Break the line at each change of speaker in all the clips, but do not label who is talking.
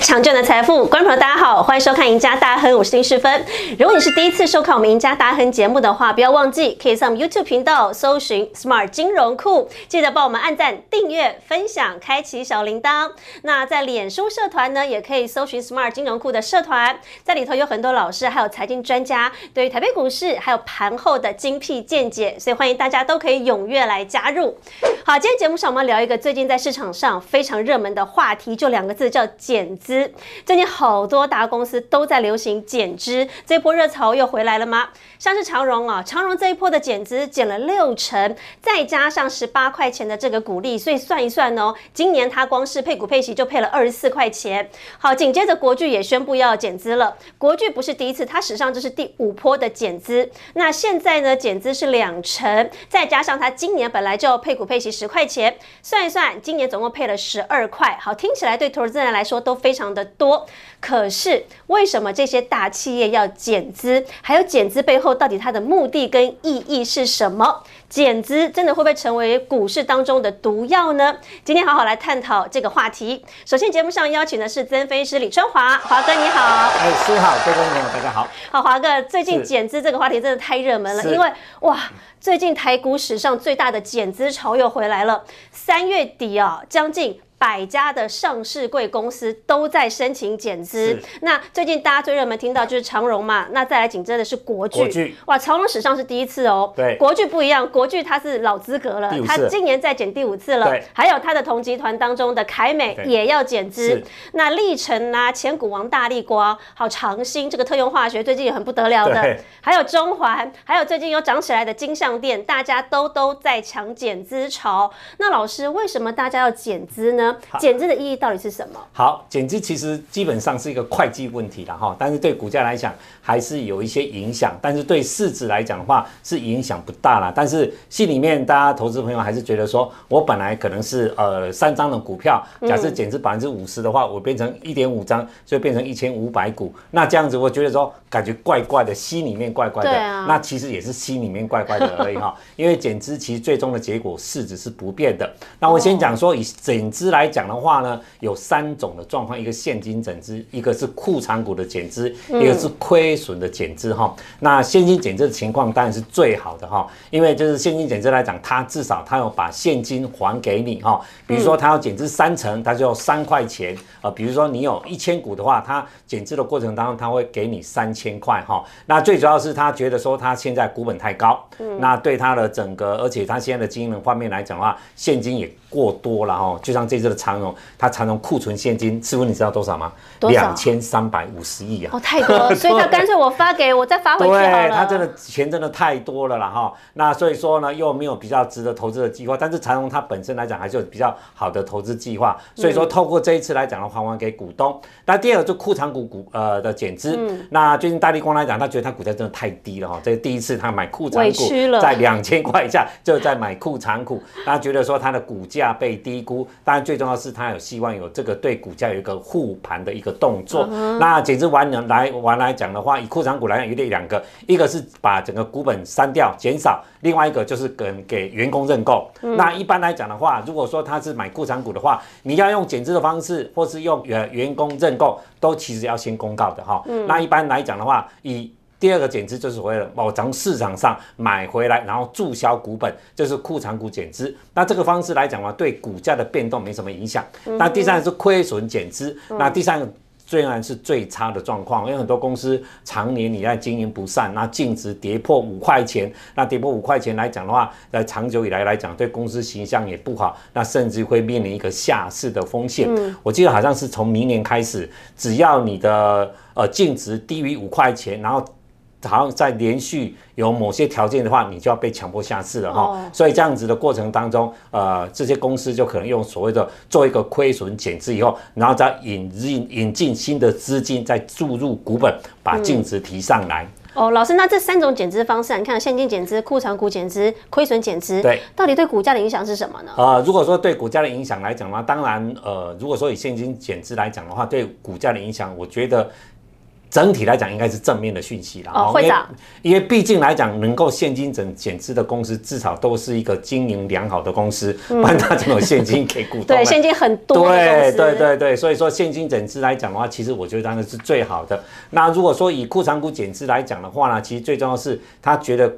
强健的财富，观众朋友大家好，欢迎收看《赢家大亨》，我是丁世芬。如果你是第一次收看我们《赢家大亨》节目的话，不要忘记可以上 YouTube 频道搜寻 Smart 金融库，记得帮我们按赞、订阅、分享、开启小铃铛。那在脸书社团呢，也可以搜寻 Smart 金融库的社团，在里头有很多老师还有财经专家对于台北股市还有盘后的精辟见解，所以欢迎大家都可以踊跃来加入。好，今天节目上我们聊一个最近在市场上非常热门的话题，就两个字叫减资。最近好多大公司都在流行减资，这波热潮又回来了吗？像是长荣啊，长荣这一波的减资减了六成，再加上十八块钱的这个股利，所以算一算哦，今年它光是配股配息就配了二十四块钱。好，紧接着国巨也宣布要减资了。国巨不是第一次，它史上这是第五波的减资。那现在呢，减资是两成，再加上它今年本来就配股配息。十块钱，算一算，今年总共配了十二块。好，听起来对投资人来说都非常的多。可是为什么这些大企业要减资？还有减资背后到底它的目的跟意义是什么？减资真的会不会成为股市当中的毒药呢？今天好好来探讨这个话题。首先节目上邀请的是资深分析师李春华，华哥你好。
哎，师好，各位朋友大家好。
好，华哥，最近减资这个话题真的太热门了，因为哇。最近台股史上最大的减资潮又回来了，三月底啊，将近。百家的上市贵公司都在申请减资。那最近大家最热门听到就是长荣嘛，那再来紧接的是国巨。哇，长荣史上是第一次哦。
对，
国巨不一样，国巨它是老资格了，它今年再减第五次了。还有它的同集团当中的凯美也要减资。那历程啊，前股王大力光，好长兴这个特用化学最近也很不得了的。还有中环，还有最近又涨起来的金项店，大家都都在抢减资潮。那老师，为什么大家要减资呢？减资的意义到底是什么？
好，减资其实基本上是一个会计问题了哈，但是对股价来讲还是有一些影响，但是对市值来讲的话是影响不大了。但是心里面大家投资朋友还是觉得说，我本来可能是呃三张的股票，假设减资百分之五十的话，我变成一点五张，就变成一千五百股。那这样子我觉得说感觉怪怪的，心里面怪怪的。那其实也是心里面怪怪的而已哈，因为减资其实最终的结果市值是不变的。那我先讲说以减资来。讲的话呢，有三种的状况，一个现金整资，一个是库藏股的减资，一个是亏损的减资哈。那现金减资的情况当然是最好的哈，因为就是现金减资来讲，它至少它要把现金还给你哈。比如说它要减资三成，它就要三块钱啊。比如说你有一千股的话，它减资的过程当中，它会给你三千块哈。那最主要是他觉得说他现在股本太高，那对他的整个，而且他现在的经营方面来讲的话，现金也过多了哈。就像这次的长荣，它长荣库存现金，师傅你知道多少吗？两千三百五十亿啊！
哦，太多，所以他干脆我发给我再发回去对，
他真的钱真的太多了啦哈。那所以说呢，又没有比较值得投资的计划，但是长荣它本身来讲还是有比较好的投资计划，所以说透过这一次来讲的还，还给股东。那第二个就库藏股股呃的减资，那最近大力光来讲，他觉得他股价真的太低了哈，这是第一次他买库藏股在两千块以下就在买库藏股，他觉得说他的股价被低估，当然最重要是他有希望有这个对股价有一个护盘的一个动作。那减资完呢来完来讲的话，以库藏股来讲，有点两个，一个是把整个股本删掉减少，另外一个就是跟给员工认购。那一般来讲的话，如果说他是买库藏股的话，你要用减资的方式，或是用员员工认购，都其实要先公告的哈。那一般来讲的话，以第二个减资就是所谓的我从市场上买回来，然后注销股本，就是库藏股减资。那这个方式来讲的话，对股价的变动没什么影响。那第三个是亏损减资。那第三个虽然是最差的状况，因为很多公司常年你在经营不善，那净值跌破五块钱，那跌破五块钱来讲的话，在长久以来来讲，对公司形象也不好，那甚至会面临一个下市的风险。我记得好像是从明年开始，只要你的呃净值低于五块钱，然后好像在连续有某些条件的话，你就要被强迫下市了哈。所以这样子的过程当中，呃，这些公司就可能用所谓的做一个亏损减资以后，然后再引进引进新的资金，再注入股本，把净值提上来。
哦，老师，那这三种减资方式，你看现金减资、库藏股减资、亏损减资，
对，
到底对股价的影响是什么呢？
呃，如果说对股价的影响来讲的话，当然，呃，如果说以现金减资来讲的话，对股价的影响，我觉得。整体来讲应该是正面的讯息了。
哦，会长，
因为毕竟来讲，能够现金整减资的公司，至少都是一个经营良好的公司，不然它怎么有现金给股东？
对，现金很多。
对对对对，所以说现金整资来讲的话，其实我觉得当然是最好的。那如果说以库藏股减资来讲的话呢，其实最重要是他觉得。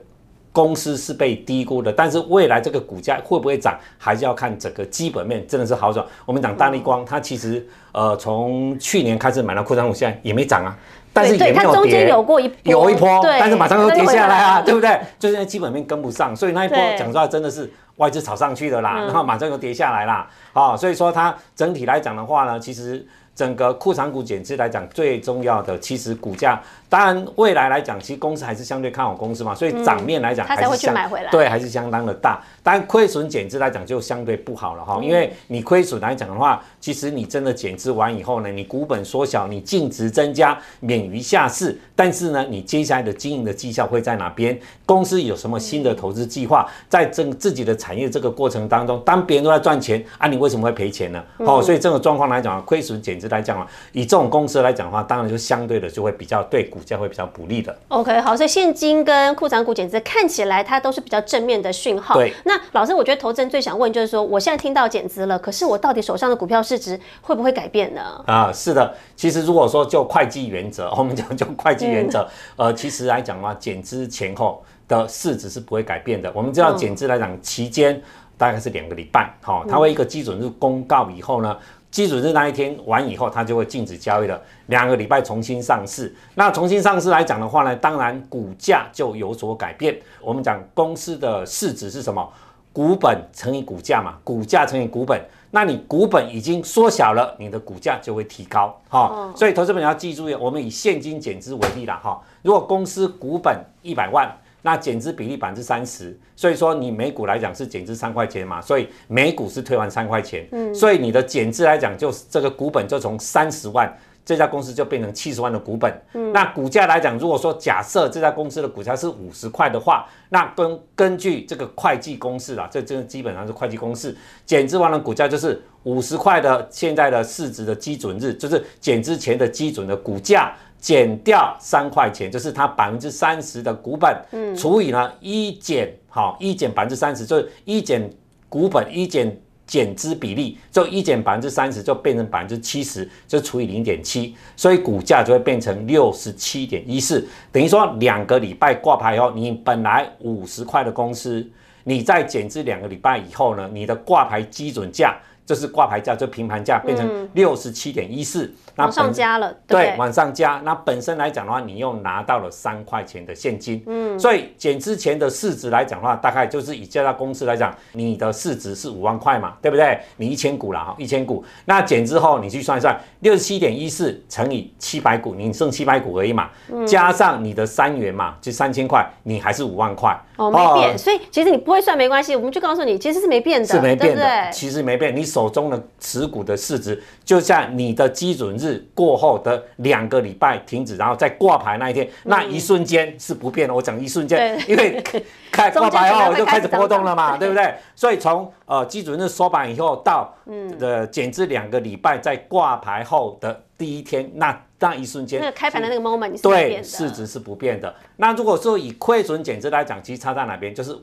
公司是被低估的，但是未来这个股价会不会涨，还是要看整个基本面真的是好转。我们讲大力光，它其实呃从去年开始买到扩张股，现在也没涨啊，但是也没有跌，
有过一
有一波，但是马上又跌下来啊，对不对？就是那基本面跟不上，所以那一波讲出来真的是外资炒上去的啦，然后马上又跌下来啦，啊，所以说它整体来讲的话呢，其实整个库藏股减资来讲，最重要的其实股价。当然，未来来讲，其实公司还是相对看好公司嘛，所以涨面来讲，
还是相
对，还是相当的大。但亏损减资来讲，就相对不好了哈，因为你亏损来讲的话，其实你真的减资完以后呢，你股本缩小，你净值增加，免于下市。但是呢，你接下来的经营的绩效会在哪边？公司有什么新的投资计划？在这自己的产业这个过程当中，当别人都在赚钱啊，你为什么会赔钱呢？哦，所以这种状况来讲，亏损减资来讲啊，以这种公司来讲的话，当然就相对的就会比较对股。价会比较不利的。
OK，好，所以现金跟库藏股减资看起来它都是比较正面的讯号。
对。
那老师，我觉得投资人最想问就是说，我现在听到减资了，可是我到底手上的股票市值会不会改变呢？
啊，是的。其实如果说就会计原则，我们讲就会计原则，呃，其实来讲的话，减资前后的市值是不会改变的。我们知道减资来讲期间大概是两个礼拜，好，它会一个基准日公告以后呢。基准日那一天完以后，它就会禁止交易了。两个礼拜重新上市，那重新上市来讲的话呢，当然股价就有所改变。我们讲公司的市值是什么？股本乘以股价嘛，股价乘以股本。那你股本已经缩小了，你的股价就会提高。哈，所以投资者要记住，我们以现金减资为例了哈。如果公司股本一百万。那减资比例百分之三十，所以说你每股来讲是减资三块钱嘛，所以每股是退还三块钱，嗯，所以你的减资来讲，就这个股本就从三十万，这家公司就变成七十万的股本，嗯，那股价来讲，如果说假设这家公司的股价是五十块的话，那根根据这个会计公式啊，这这基本上是会计公式，减资完了股价就是五十块的现在的市值的基准日，就是减资前的基准的股价。减掉三块钱，就是它百分之三十的股本，嗯，除以呢一减，好一减百分之三十，就是一减股本一减减资比例，就一减百分之三十，就变成百分之七十，就除以零点七，所以股价就会变成六十七点一四，等于说两个礼拜挂牌以后，你本来五十块的公司，你再减资两个礼拜以后呢，你的挂牌基准价。就是挂牌价，就平盘价变成六十七点一四，
那往上加了，
对，往上加。那本身来讲的话，你又拿到了三块钱的现金，嗯，所以减之前的市值来讲的话，大概就是以这家公司来讲，你的市值是五万块嘛，对不对？你一千股了哈，一千股，那减之后你去算一算，六十七点一四乘以七百股，你剩七百股而已嘛，加上你的三元嘛，就三千块，你还是五万块。
哦，没变，所以其实你不会算没关系，我们就告诉你，其实是没变的，
是没变
的，
其实没变。你手中的持股的市值，就像你的基准日过后的两个礼拜停止，然后再挂牌那一天，那一瞬间是不变的。我讲一瞬间，因为开挂牌后就开始波动了嘛，对不对？所以从呃基准日收盘以后到的减至两个礼拜，在挂牌后的第一天，那。那一瞬间，
那个开盘的那个 moment，
对，市值是不变的。那如果说以亏损减值来讲，其实差在哪边？就是，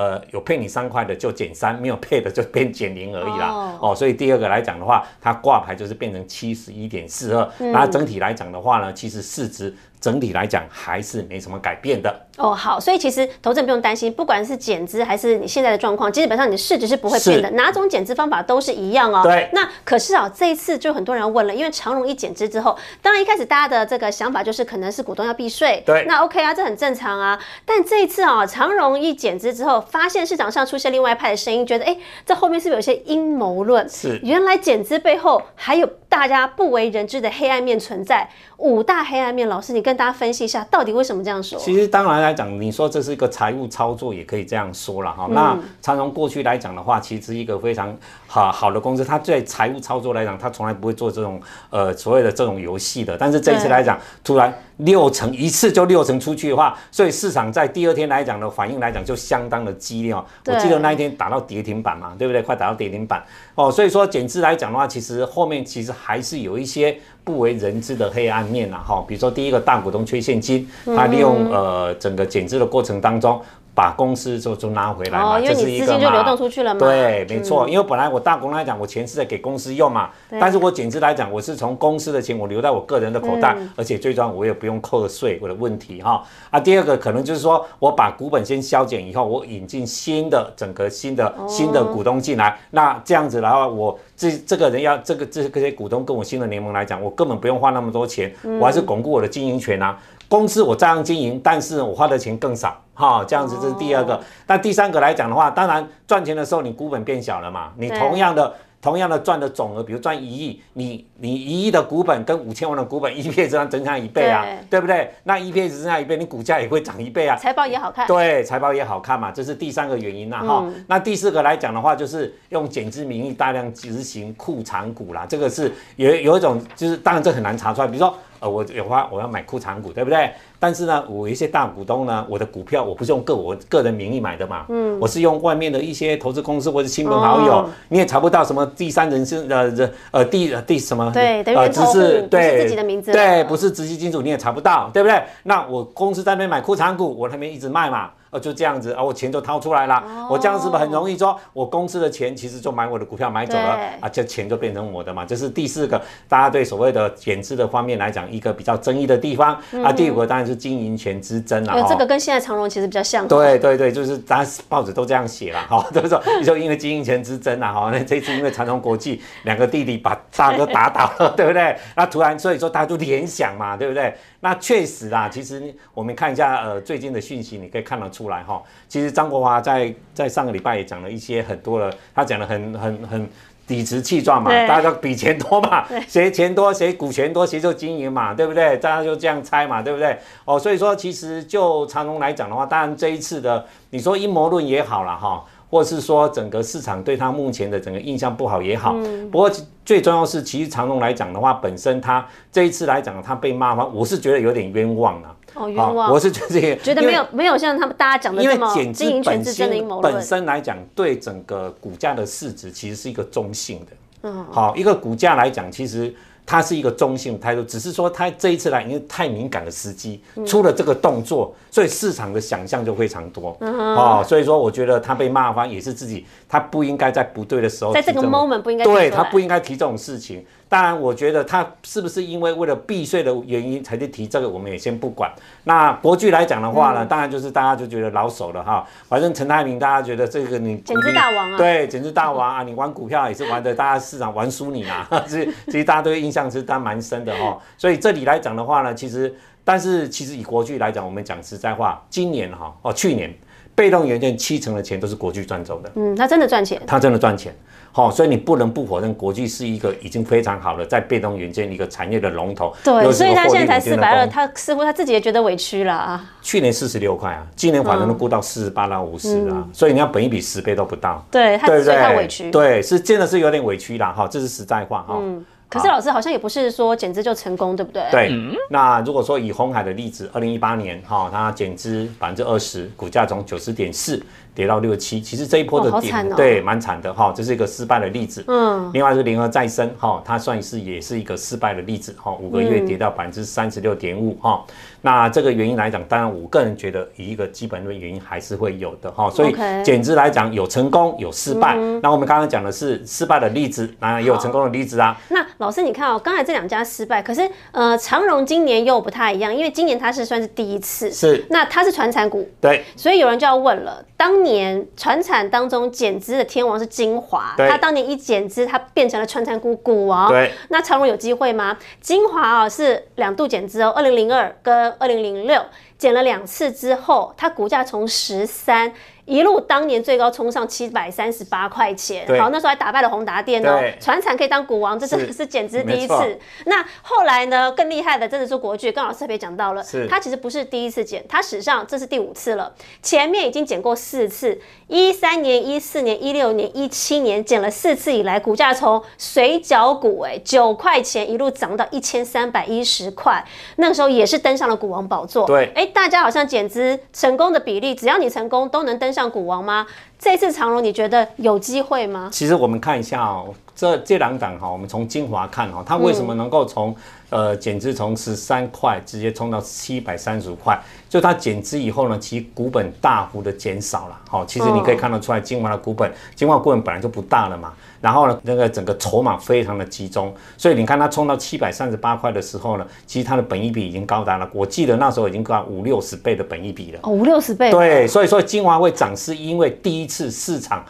呃，有配你三块的就减三，没有配的就变减零而已啦。哦，所以第二个来讲的话，它挂牌就是变成七十一点四二。那整体来讲的话呢，其实市值。整体来讲还是没什么改变的
哦。好，所以其实投资人不用担心，不管是减资还是你现在的状况，基本上你的市值是不会变的，哪种减资方法都是一样哦。
对。
那可是啊，这一次就很多人问了，因为长荣一减资之后，当然一开始大家的这个想法就是可能是股东要避税。
对。
那 OK 啊，这很正常啊。但这一次啊，长荣一减资之后，发现市场上出现另外一派的声音，觉得哎，这后面是不是有些阴谋论？
是。
原来减资背后还有大家不为人知的黑暗面存在。五大黑暗面，老师你跟大家分析一下。到底为什么这样说？
其实当然来讲，你说这是一个财务操作，也可以这样说了哈。那长荣过去来讲的话，其实一个非常好好的公司，它在财务操作来讲，它从来不会做这种呃所谓的这种游戏的。但是这一次来讲，突然六成一次就六成出去的话，所以市场在第二天来讲的反应来讲就相当的激烈哦。我记得那一天打到跌停板嘛，对不对？快打到跌停板哦。所以说减资来讲的话，其实后面其实还是有一些不为人知的黑暗面呐哈。比如说第一个大股东缺现金，他利用呃整个减资的过程当中。把公司就就拿回来嘛，
哦，因为你资金就流动出去了嘛。
对，没错，因为本来我大公来讲，我钱是在给公司用嘛，但是我减资来讲，我是从公司的钱我留在我个人的口袋，而且最重要我也不用扣税，我的问题哈。啊，第二个可能就是说我把股本先削减以后，我引进新的整个新的新的股东进来，那这样子的话，我这这个人要这个这这些股东跟我新的联盟来讲，我根本不用花那么多钱，我还是巩固我的经营权啊。公司我照样经营，但是我花的钱更少，哈，这样子这是第二个。那第三个来讲的话，当然赚钱的时候你股本变小了嘛，你同样的。同样的赚的总额，比如赚一亿，你你一亿的股本跟五千万的股本，EPS 上增加一倍啊，对不对？那 EPS 增加一倍，你股价也会涨一倍啊。
财报也好看。
对，财报也好看嘛，这是第三个原因呐哈。那第四个来讲的话，就是用减资名义大量执行库藏股啦，这个是有有一种，就是当然这很难查出来，比如说。呃，我有花，我要买裤长股，对不对？但是呢，我一些大股东呢，我的股票我不是用个我个人名义买的嘛，嗯，我是用外面的一些投资公司或者亲朋好友，你也查不到什么第三人是呃呃呃第第什么，
对，等于只是对自己的名字，
对，不是直系金主你也查不到，对不对？那我公司在那边买库藏股，我那边一直卖嘛。哦，就这样子，啊，我钱就掏出来了，我这样是不是很容易说，我公司的钱其实就买我的股票买走了，啊，这钱就变成我的嘛，这是第四个，大家对所谓的减资的方面来讲，一个比较争议的地方。啊。第五个当然是经营权之争了，
这个跟现在长荣其实比较像。
对对对，就是大家报纸都这样写了，哈，都 说你说因为经营权之争啊，哈，那这次因为长荣国际两个弟弟把大哥打倒了，对不对？那突然所以说大家都联想嘛，对不对？那确实啊，其实我们看一下呃最近的讯息，你可以看得出来哈。其实张国华在在上个礼拜也讲了一些很多了，他讲的很很很理直气壮嘛，大家比钱多嘛，谁钱多谁股权多谁就经营嘛，对不对？大家就这样猜嘛，对不对？哦，所以说其实就长隆来讲的话，当然这一次的你说阴谋论也好了哈。或是说整个市场对他目前的整个印象不好也好，不过最重要是，其实长隆来讲的话，本身他这一次来讲，他被骂话，我是觉得有点冤枉啊。
哦，冤枉！
我是觉得
觉得没有没有像他们大家讲的这么经营权是真的阴谋
本身来讲，对整个股价的市值其实是一个中性的。嗯，好，一个股价来讲，其实。它是一个中性态度，只是说他这一次来因为太敏感的时机，出了这个动作，所以市场的想象就非常多哦。所以说，我觉得他被骂翻也是自己，他不应该在不对的时候，
在这个 moment 不应该
对他不应该提这种事情。当然，我觉得他是不是因为为了避税的原因才去提这个，我们也先不管。那国剧来讲的话呢，当然就是大家就觉得老手了哈。反正陈泰明，大家觉得这个你
简直大王啊，
对，简直大王啊，你玩股票也是玩的，大家市场玩输你啊。其实其实大家对印象是当蛮深的哈。所以这里来讲的话呢，其实但是其实以国剧来讲，我们讲实在话，今年哈哦去年被动元件七成的钱都是国巨赚走的。
嗯，他真的赚钱，
他真的赚钱。好，所以你不能不否认，国际是一个已经非常好的在被动元件一个产业的龙头。
对，所以他现在才四百二，他似乎他自己也觉得委屈了啊。
去年四十六块啊，今年反正都估到四十八到五十啊，所以你要本一比十倍都不到。
对，他所以他委屈。
对，是真的是有点委屈啦，哈，这是实在话哈。嗯。
可是老师好像也不是说减资就成功，对不对？
对。那如果说以红海的例子，二零一八年哈，它减资百分之二十，股价从九十点四。跌到六七，其实这一波的跌，对，蛮惨的哈，这是一个失败的例子。嗯，另外是联合再生哈，它算是也是一个失败的例子哈，五个月跌到百分之三十六点五哈。那这个原因来讲，当然我个人觉得以一个基本的原因还是会有的哈。所以减资来讲有成功有失败，那我们刚刚讲的是失败的例子，当然也有成功的例子啊。
那老师你看哦，刚才这两家失败，可是呃长荣今年又不太一样，因为今年它是算是第一次，
是。
那它是传产股，
对，
所以有人就要问了，当年船产当中减资的天王是精华，他当年一减资，他变成了川产股股王。
对，
那长荣有机会吗？精华啊是两度减资哦，二零零二跟二零零六减了两次之后，它股价从十三。一路当年最高冲上七百三十八块钱，好，那时候还打败了宏达电哦，船产可以当股王，这真的是简直第一次。那后来呢，更厉害的真的是国巨，刚好特别讲到了，它其实不是第一次减，它史上这是第五次了，前面已经减过四次，一三年、一四年、一六年、一七年减了四次以来，股价从水饺股哎九块钱一路涨到一千三百一十块，那个时候也是登上了股王宝座。
对，
哎，大家好像减资成功的比例，只要你成功，都能登上。像股王吗？这次长荣你觉得有机会吗？
其实我们看一下哦，这这两档哈，我们从精华看哈，它为什么能够从呃减资从十三块直接冲到七百三十五块？就它减资以后呢，其实股本大幅的减少了。好，其实你可以看得出来，精华的股本，精华股本本来就不大了嘛。然后呢，那个整个筹码非常的集中，所以你看它冲到七百三十八块的时候呢，其实它的本益比已经高达了，我记得那时候已经高五六十倍的本益比了。
哦，五六十倍。
对，所以说精华会涨，是因为第一次市场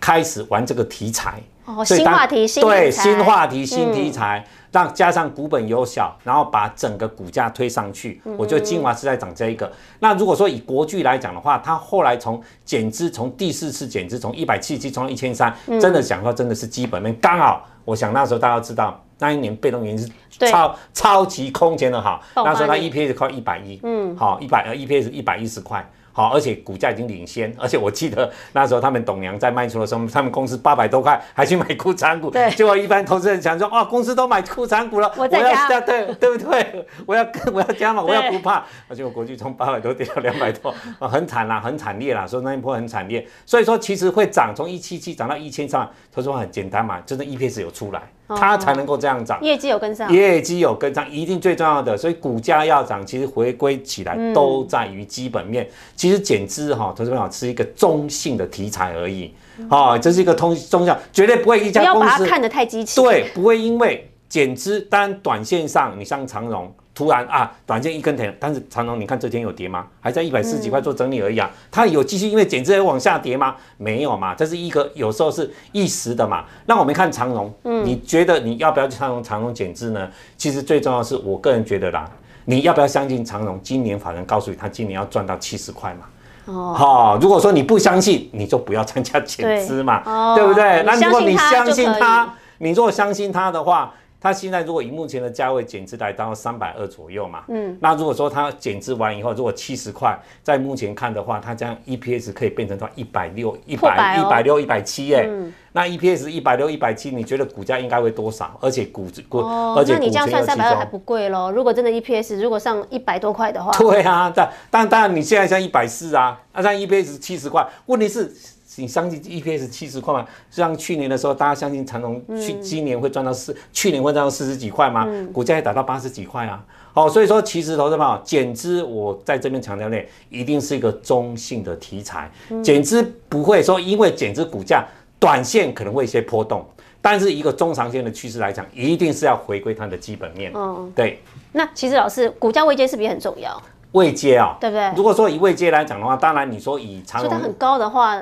开始玩这个题材。
哦，新话题，新
对新话题、新题材，让加上股本有小，然后把整个股价推上去。我觉得精华是在涨这一个。那如果说以国巨来讲的话，它后来从减资，从第四次减资，从一百七十七冲到一千三，真的讲说真的是基本面刚好。我想那时候大家知道，那一年被动元是超超级空前的好，那时候它 EPS 靠一百一，嗯，好一百呃 EPS 一百一十块。好，而且股价已经领先，而且我记得那时候他们董娘在卖出的时候，他们公司八百多块还去买库藏股，
对，
结果一般投资人想说，哇，公司都买库藏股了，
我要加，
对 对不对？我要我要加嘛，我要不怕，而且我国际从八百多跌到两百多，啊，很惨啦，很惨烈啦，所以那一波很惨烈，所以说其实会涨，从一七七涨到一千三，他说很简单嘛，就是 EPS 有出来。它才能够这样涨，
业绩有跟上，
业绩有跟上，一定最重要的。所以股价要涨，其实回归起来都在于基本面。其实减资哈，投资朋友是一个中性的题材而已。哦，这是一个通中性，绝对不会一家公司不
要把它看得太激情。
对，不会因为减资，当然短线上你像长荣。突然啊，短线一根停，但是长隆，你看这天有跌吗？还在一百四十几块做整理而已啊。它有继续因为减资而往下跌吗？没有嘛，这是一个有时候是一时的嘛。那我们看长隆，嗯，你觉得你要不要去长隆？长隆减资呢？其实最重要是我个人觉得啦，你要不要相信长隆？今年法人告诉你，他今年要赚到七十块嘛。哦，好，如果说你不相信，你就不要参加减资嘛，对不对？那如果你相信他，你如果相信他的话。它现在如果以目前的价位减资来到三百二左右嘛，嗯，那如果说它减资完以后，如果七十块，在目前看的话，它这样 EPS 可以变成到一百六、一百、一百六、一百七耶。那 EPS 一百六、一百七，你觉得股价应该会多少？而且股股，而且
那你这样算三百二还不贵喽？如果真的 EPS 如果上一百多块的话，
对啊，但但当然你现在像一百四啊，那像 EPS 七十块，问题是。你相信 EPS 七十块嘛？像去年的时候，大家相信长隆去今年会赚到四，去年会赚到四十几块嘛？股价也达到八十几块啊！好，所以说其实投资友，减资我在这边强调呢，一定是一个中性的题材，减资不会说因为减资股价短线可能会一些波动，但是一个中长线的趋势来讲，一定是要回归它的基本面。嗯，对。
那其实老师，股价位阶是不是也很重要？
位阶啊，
对不对？
如果说以位阶来讲的话，当然你说以长隆
很高的话。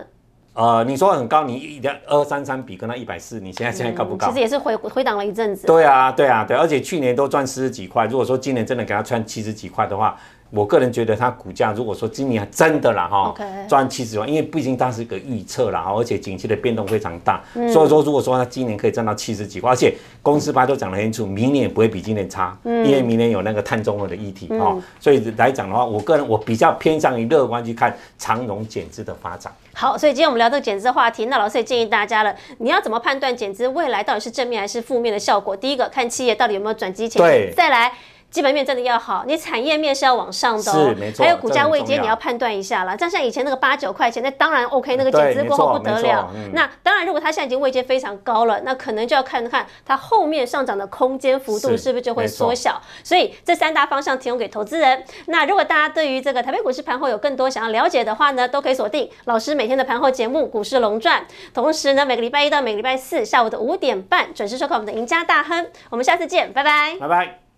呃，你说很高，你一二三三比跟他一百四，你现在现在高不高？
其实也是回回档了一阵子。
对啊，对啊，对，而且去年都赚四十几块，如果说今年真的给他赚七十几块的话。我个人觉得它股价如果说今年真的啦哈，赚七十万，因为毕竟它是一个预测啦哈，而且景气的变动非常大，所以说如果说它今年可以赚到七十几块，而且公司吧都讲得很清楚，明年也不会比今年差，因为明年有那个碳中和的议题哈，所以来讲的话，我个人我比较偏向于乐观去看长荣减资的发展。
好，所以今天我们聊这个减资话题，那老师也建议大家了，你要怎么判断减资未来到底是正面还是负面的效果？第一个看企业到底有没有转机前景，再来。基本面真的要好，你产业面是要往上的，
是没错。
还有股价位阶，你要判断一下了。像像以前那个八九块钱，那当然 OK，那个减资过后不得了。那当然，如果它现在已经位阶非常高了，那可能就要看看它后面上涨的空间幅度是不是就会缩小。所以这三大方向提供给投资人。那如果大家对于这个台北股市盘后有更多想要了解的话呢，都可以锁定老师每天的盘后节目《股市龙传》。同时呢，每个礼拜一到每个礼拜四下午的五点半准时收看我们的赢家大亨。我们下次见，拜拜，
拜拜。